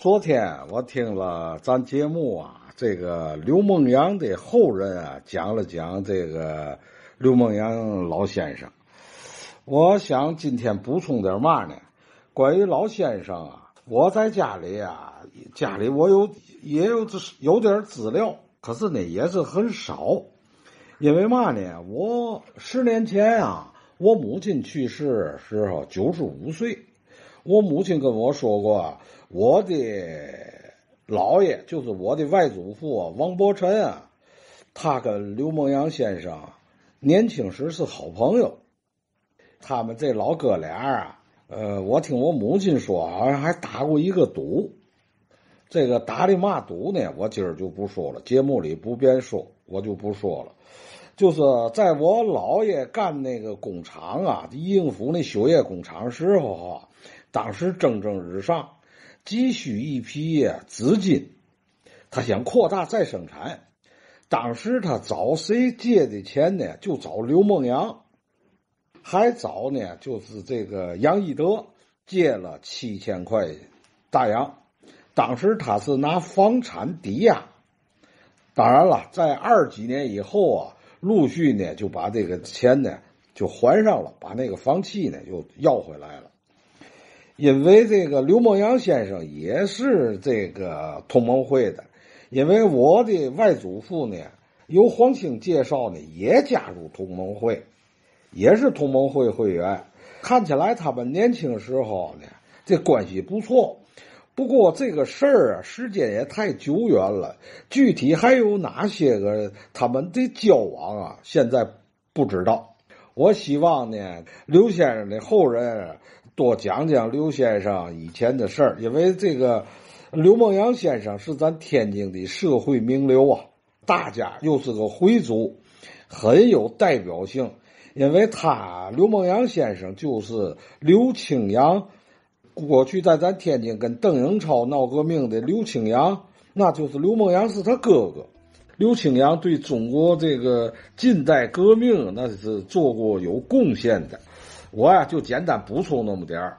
昨天我听了咱节目啊，这个刘梦阳的后人啊讲了讲这个刘梦阳老先生。我想今天补充点嘛呢？关于老先生啊，我在家里啊，家里我有也有有点资料，可是呢也是很少。因为嘛呢？我十年前啊，我母亲去世时候九十五岁。我母亲跟我说过，我的姥爷就是我的外祖父王伯臣啊，他跟刘梦阳先生年轻时是好朋友。他们这老哥俩啊，呃，我听我母亲说，好像还打过一个赌。这个打的嘛赌呢？我今儿就不说了，节目里不便说，我就不说了。就是在我姥爷干那个工厂啊，应府那修业工厂时候啊。当时蒸蒸日上，急需一批资金，他想扩大再生产。当时他找谁借的钱呢？就找刘梦阳，还找呢，就是这个杨义德借了七千块大洋。当时他是拿房产抵押。当然了，在二几年以后啊，陆续呢就把这个钱呢就还上了，把那个房契呢又要回来了。因为这个刘梦阳先生也是这个同盟会的，因为我的外祖父呢，由黄兴介绍呢，也加入同盟会，也是同盟会会员。看起来他们年轻时候呢，这关系不错。不过这个事儿啊，时间也太久远了，具体还有哪些个他们的交往啊，现在不知道。我希望呢，刘先生的后人。多讲讲刘先生以前的事儿，因为这个刘梦阳先生是咱天津的社会名流啊，大家又是个回族，很有代表性。因为他刘梦阳先生就是刘青阳，过去在咱天津跟邓颖超闹革命的刘青阳，那就是刘梦阳是他哥哥。刘青阳对中国这个近代革命那是做过有贡献的。我呀，就简单补充那么点儿。